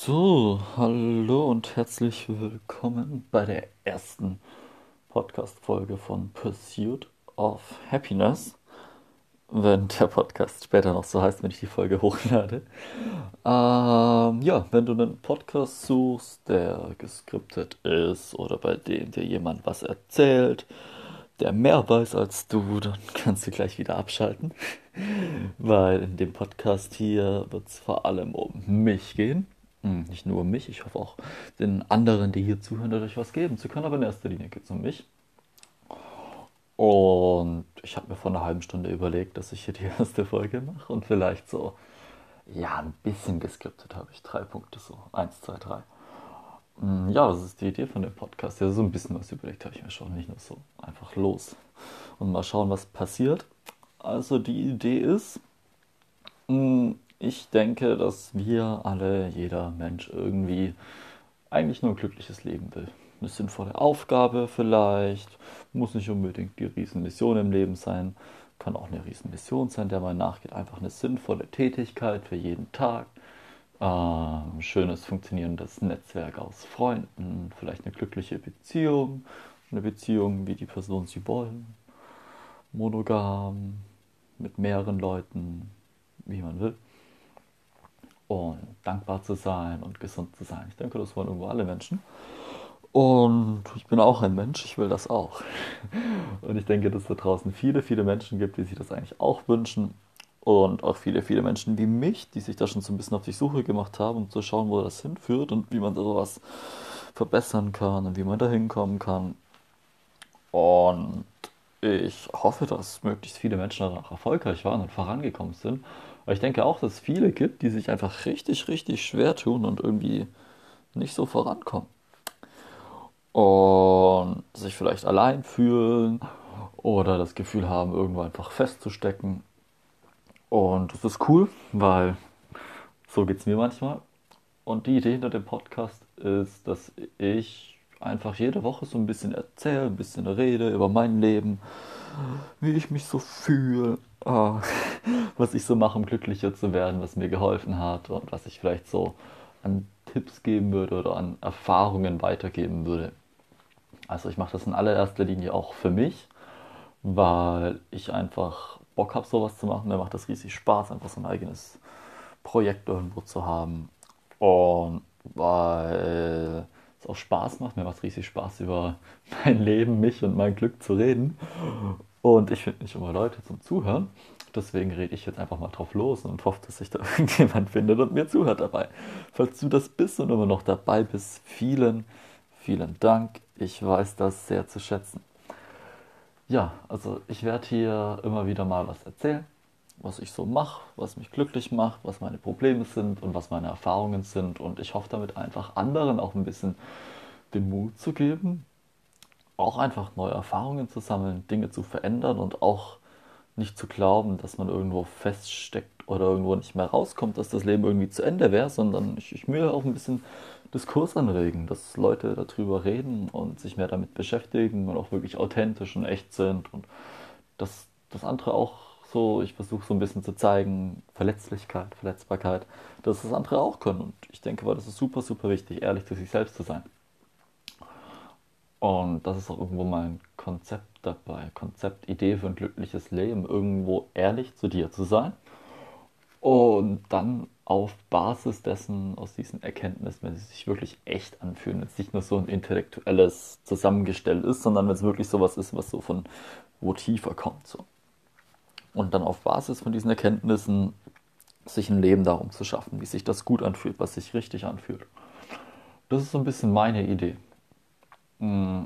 So, hallo und herzlich willkommen bei der ersten Podcast-Folge von Pursuit of Happiness. Wenn der Podcast später noch so heißt, wenn ich die Folge hochlade. Ähm, ja, wenn du einen Podcast suchst, der geskriptet ist oder bei dem dir jemand was erzählt, der mehr weiß als du, dann kannst du gleich wieder abschalten. Weil in dem Podcast hier wird es vor allem um mich gehen nicht nur mich, ich hoffe auch den anderen, die hier zuhören, dadurch was geben zu können, aber in erster Linie geht es um mich. Und ich habe mir vor einer halben Stunde überlegt, dass ich hier die erste Folge mache und vielleicht so, ja, ein bisschen geskriptet habe ich. Drei Punkte so. Eins, zwei, drei. Hm, ja, das ist die Idee von dem Podcast. Ja, so ein bisschen was überlegt habe ich mir schon. Nicht nur so einfach los und mal schauen, was passiert. Also die Idee ist, hm, ich denke, dass wir alle, jeder Mensch irgendwie eigentlich nur ein glückliches Leben will. Eine sinnvolle Aufgabe vielleicht, muss nicht unbedingt die Riesenmission im Leben sein, kann auch eine Riesenmission sein, der man nachgeht. Einfach eine sinnvolle Tätigkeit für jeden Tag, äh, schönes funktionierendes Netzwerk aus Freunden, vielleicht eine glückliche Beziehung, eine Beziehung, wie die Person sie wollen, monogam, mit mehreren Leuten, wie man will und dankbar zu sein und gesund zu sein. Ich denke, das wollen irgendwo alle Menschen. Und ich bin auch ein Mensch, ich will das auch. Und ich denke, dass es da draußen viele, viele Menschen gibt, die sich das eigentlich auch wünschen. Und auch viele, viele Menschen wie mich, die sich da schon so ein bisschen auf die Suche gemacht haben, um zu schauen, wo das hinführt und wie man sowas verbessern kann und wie man da hinkommen kann. Und ich hoffe, dass möglichst viele Menschen danach erfolgreich waren und vorangekommen sind weil ich denke auch, dass es viele gibt, die sich einfach richtig, richtig schwer tun und irgendwie nicht so vorankommen. Und sich vielleicht allein fühlen oder das Gefühl haben, irgendwo einfach festzustecken. Und das ist cool, weil so geht es mir manchmal. Und die Idee hinter dem Podcast ist, dass ich einfach jede Woche so ein bisschen erzähle, ein bisschen rede über mein Leben, wie ich mich so fühle, oh, was ich so mache, um glücklicher zu werden, was mir geholfen hat und was ich vielleicht so an Tipps geben würde oder an Erfahrungen weitergeben würde. Also ich mache das in allererster Linie auch für mich, weil ich einfach Bock habe, sowas zu machen. Mir macht das riesig Spaß, einfach so ein eigenes Projekt irgendwo zu haben. Und weil es auch Spaß macht, mir macht es riesig Spaß, über mein Leben, mich und mein Glück zu reden. Und ich finde nicht immer Leute zum Zuhören. Deswegen rede ich jetzt einfach mal drauf los und hoffe, dass sich da irgendjemand findet und mir zuhört dabei. Falls du das bist und immer noch dabei bist, vielen, vielen Dank. Ich weiß das sehr zu schätzen. Ja, also ich werde hier immer wieder mal was erzählen, was ich so mache, was mich glücklich macht, was meine Probleme sind und was meine Erfahrungen sind. Und ich hoffe damit einfach anderen auch ein bisschen den Mut zu geben, auch einfach neue Erfahrungen zu sammeln, Dinge zu verändern und auch nicht zu glauben, dass man irgendwo feststeckt oder irgendwo nicht mehr rauskommt, dass das Leben irgendwie zu Ende wäre, sondern ich, ich will auch ein bisschen Diskurs anregen, dass Leute darüber reden und sich mehr damit beschäftigen und auch wirklich authentisch und echt sind und dass das andere auch so, ich versuche so ein bisschen zu zeigen, Verletzlichkeit, Verletzbarkeit, dass das andere auch können und ich denke, weil das ist super, super wichtig, ehrlich zu sich selbst zu sein. Und das ist auch irgendwo mein Konzept dabei, Konzept, Idee für ein glückliches Leben, irgendwo ehrlich zu dir zu sein und dann auf Basis dessen, aus diesen Erkenntnissen, wenn sie sich wirklich echt anfühlen, wenn es nicht nur so ein intellektuelles zusammengestellt ist, sondern wenn es wirklich sowas ist, was so von wo tiefer kommt. So. Und dann auf Basis von diesen Erkenntnissen sich ein Leben darum zu schaffen, wie sich das gut anfühlt, was sich richtig anfühlt. Das ist so ein bisschen meine Idee. Mm,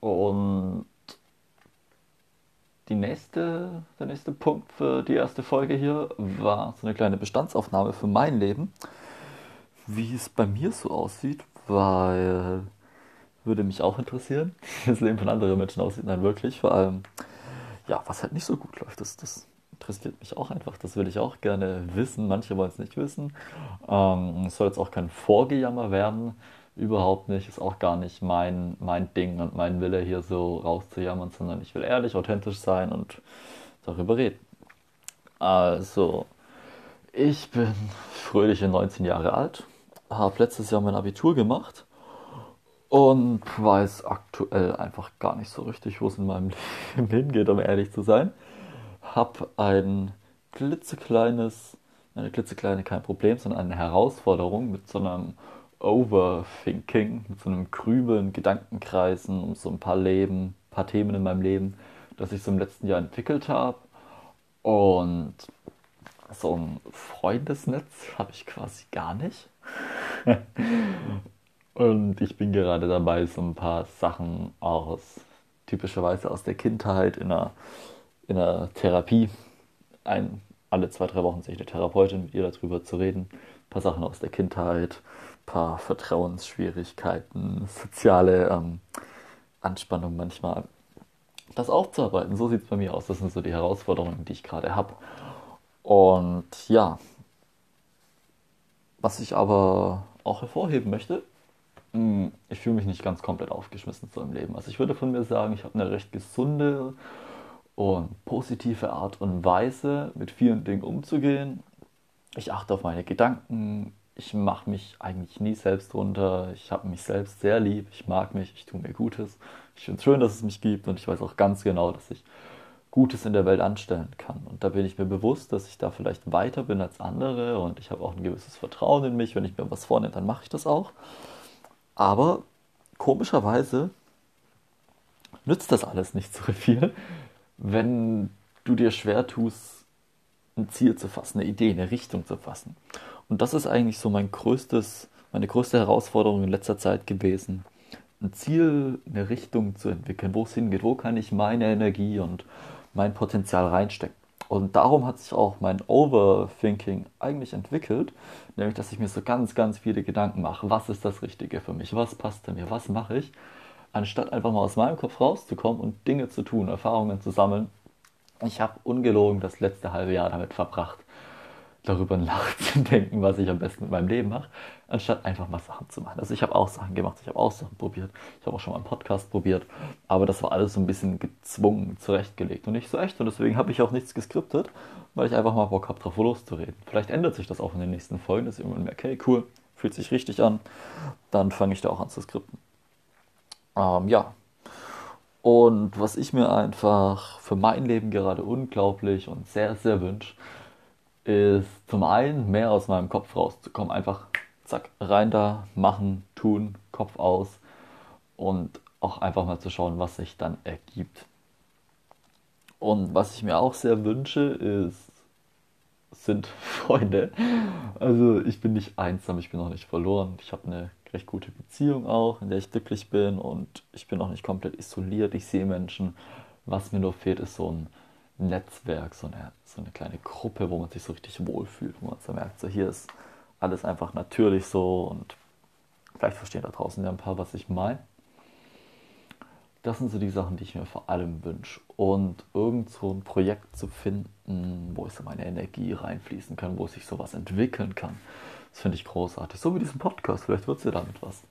und die nächste, der nächste Punkt für die erste Folge hier war so eine kleine Bestandsaufnahme für mein Leben, wie es bei mir so aussieht, weil würde mich auch interessieren, wie das Leben von anderen Menschen aussieht, nein wirklich, vor allem, ja, was halt nicht so gut läuft, das, das interessiert mich auch einfach, das würde ich auch gerne wissen, manche wollen es nicht wissen, ähm, es soll jetzt auch kein Vorgejammer werden, überhaupt nicht, ist auch gar nicht mein, mein Ding und mein Wille hier so rauszujammern, sondern ich will ehrlich, authentisch sein und darüber reden. Also, ich bin fröhliche 19 Jahre alt habe letztes Jahr mein Abitur gemacht und weiß aktuell einfach gar nicht so richtig, wo es in meinem Leben hingeht, um ehrlich zu sein. Hab ein klitzekleines, eine klitzekleine kein Problem, sondern eine Herausforderung mit so einem Overthinking, mit so einem Grübeln, Gedankenkreisen um so ein paar Leben, paar Themen in meinem Leben, das ich so im letzten Jahr entwickelt habe. Und so ein Freundesnetz habe ich quasi gar nicht. Und ich bin gerade dabei, so ein paar Sachen aus, typischerweise aus der Kindheit in einer, in einer Therapie, ein, alle zwei, drei Wochen sehe ich eine Therapeutin, mit ihr darüber zu reden. Ein paar Sachen aus der Kindheit, ein paar Vertrauensschwierigkeiten, soziale ähm, Anspannung manchmal. Das aufzuarbeiten, so sieht es bei mir aus. Das sind so die Herausforderungen, die ich gerade habe. Und ja, was ich aber auch hervorheben möchte, hm, ich fühle mich nicht ganz komplett aufgeschmissen zu im Leben. Also ich würde von mir sagen, ich habe eine recht gesunde und positive Art und Weise, mit vielen Dingen umzugehen. Ich achte auf meine Gedanken. Ich mache mich eigentlich nie selbst runter. Ich habe mich selbst sehr lieb. Ich mag mich. Ich tue mir Gutes. Ich finde es schön, dass es mich gibt und ich weiß auch ganz genau, dass ich Gutes in der Welt anstellen kann. Und da bin ich mir bewusst, dass ich da vielleicht weiter bin als andere und ich habe auch ein gewisses Vertrauen in mich. Wenn ich mir was vornehme, dann mache ich das auch. Aber komischerweise nützt das alles nicht so viel, wenn du dir schwer tust, ein Ziel zu fassen, eine Idee, eine Richtung zu fassen. Und das ist eigentlich so mein größtes, meine größte Herausforderung in letzter Zeit gewesen. Ein Ziel, eine Richtung zu entwickeln, wo es hingeht, wo kann ich meine Energie und mein Potenzial reinstecken. Und darum hat sich auch mein Overthinking eigentlich entwickelt, nämlich dass ich mir so ganz, ganz viele Gedanken mache, was ist das Richtige für mich, was passt zu mir, was mache ich, anstatt einfach mal aus meinem Kopf rauszukommen und Dinge zu tun, Erfahrungen zu sammeln. Ich habe ungelogen das letzte halbe Jahr damit verbracht, darüber nachzudenken, was ich am besten mit meinem Leben mache, anstatt einfach mal Sachen zu machen. Also ich habe auch Sachen gemacht, ich habe auch Sachen probiert, ich habe auch schon mal einen Podcast probiert, aber das war alles so ein bisschen gezwungen, zurechtgelegt und nicht so echt und deswegen habe ich auch nichts geskriptet, weil ich einfach mal Bock habe, drauf loszureden. Vielleicht ändert sich das auch in den nächsten Folgen, dass ich irgendwann merke, okay, cool, fühlt sich richtig an, dann fange ich da auch an zu skripten. Ähm, ja, und was ich mir einfach für mein Leben gerade unglaublich und sehr, sehr wünsche, ist zum einen mehr aus meinem Kopf rauszukommen. Einfach zack, rein da, machen, tun, Kopf aus und auch einfach mal zu schauen, was sich dann ergibt. Und was ich mir auch sehr wünsche, ist, sind Freunde. Also ich bin nicht einsam, ich bin auch nicht verloren. Ich habe eine recht gute Beziehung auch, in der ich glücklich bin und ich bin auch nicht komplett isoliert. Ich sehe Menschen. Was mir nur fehlt, ist so ein Netzwerk, so eine, so eine kleine Gruppe, wo man sich so richtig wohlfühlt, wo man so merkt, so hier ist alles einfach natürlich so und vielleicht verstehen da draußen ja ein paar, was ich meine. Das sind so die Sachen, die ich mir vor allem wünsche. Und irgend so ein Projekt zu finden, wo ich so meine Energie reinfließen kann, wo sich sowas entwickeln kann. Das finde ich großartig. So wie diesen Podcast, vielleicht wird es ja damit was.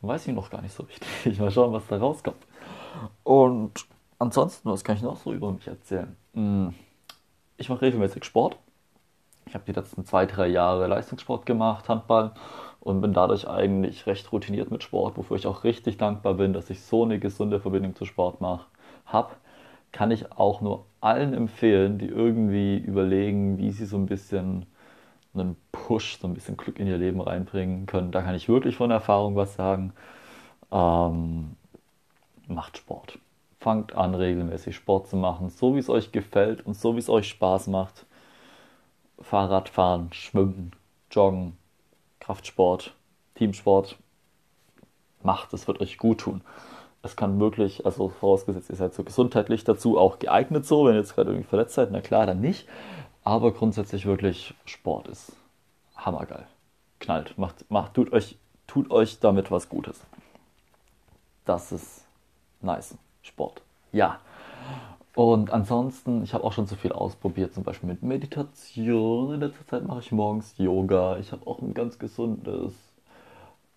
Weiß ich noch gar nicht so richtig. Mal schauen, was da rauskommt. Und ansonsten, was kann ich noch so über mich erzählen? Hm, ich mache regelmäßig Sport. Ich habe die letzten zwei, drei Jahre Leistungssport gemacht, Handball, und bin dadurch eigentlich recht routiniert mit Sport, wofür ich auch richtig dankbar bin, dass ich so eine gesunde Verbindung zu Sport habe. Kann ich auch nur allen empfehlen, die irgendwie überlegen, wie sie so ein bisschen einen Push, so ein bisschen Glück in ihr Leben reinbringen können. Da kann ich wirklich von Erfahrung was sagen. Ähm, macht Sport fangt an, regelmäßig Sport zu machen, so wie es euch gefällt und so wie es euch Spaß macht. Fahrradfahren, Schwimmen, Joggen, Kraftsport, Teamsport. Macht, es wird euch gut tun. Es kann wirklich, also vorausgesetzt, ihr seid so gesundheitlich dazu auch geeignet so, wenn ihr jetzt gerade irgendwie verletzt seid, na klar, dann nicht. Aber grundsätzlich wirklich, Sport ist hammergeil. Knallt, macht, macht, tut euch, tut euch damit was Gutes. Das ist nice. Sport. Ja. Und ansonsten, ich habe auch schon so viel ausprobiert, zum Beispiel mit Meditation. In letzter Zeit mache ich morgens Yoga. Ich habe auch ein ganz gesundes,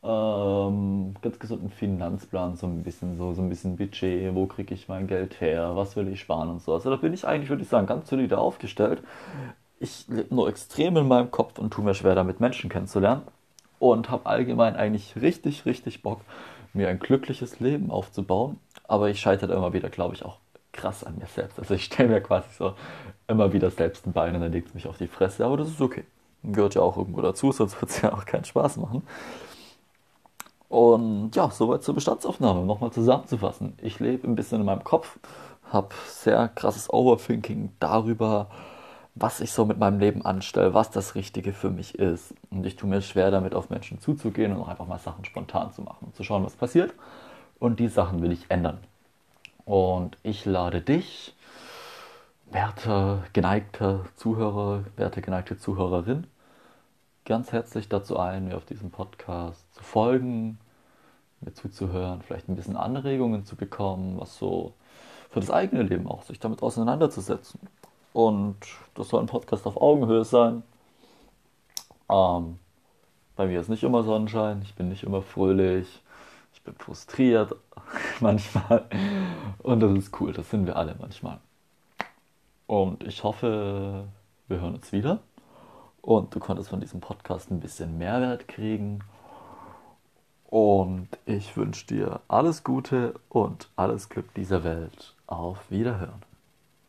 ähm, ganz gesunden Finanzplan, so ein bisschen so, so ein bisschen Budget, wo kriege ich mein Geld her, was will ich sparen und so. Also da bin ich eigentlich, würde ich sagen, ganz solide aufgestellt. Ich lebe nur extrem in meinem Kopf und tue mir schwer damit, Menschen kennenzulernen. und habe allgemein eigentlich richtig, richtig Bock, mir ein glückliches Leben aufzubauen. Aber ich scheitere immer wieder, glaube ich, auch krass an mir selbst. Also ich stelle mir quasi so immer wieder selbst ein Bein und dann legt es mich auf die Fresse, aber das ist okay. Gehört ja auch irgendwo dazu, sonst wird es ja auch keinen Spaß machen. Und ja, soweit zur Bestandsaufnahme. Nochmal zusammenzufassen. Ich lebe ein bisschen in meinem Kopf, habe sehr krasses Overthinking darüber, was ich so mit meinem Leben anstelle, was das Richtige für mich ist. Und ich tue mir schwer damit, auf Menschen zuzugehen und auch einfach mal Sachen spontan zu machen, zu schauen, was passiert. Und die Sachen will ich ändern. Und ich lade dich, werte geneigte Zuhörer, werte geneigte Zuhörerin, ganz herzlich dazu ein, mir auf diesem Podcast zu folgen, mir zuzuhören, vielleicht ein bisschen Anregungen zu bekommen, was so für das eigene Leben auch, sich damit auseinanderzusetzen. Und das soll ein Podcast auf Augenhöhe sein. Ähm, bei mir ist nicht immer Sonnenschein, ich bin nicht immer fröhlich, ich bin frustriert manchmal. Und das ist cool, das sind wir alle manchmal. Und ich hoffe, wir hören uns wieder. Und du konntest von diesem Podcast ein bisschen Mehrwert kriegen. Und ich wünsche dir alles Gute und alles Glück dieser Welt. Auf Wiederhören.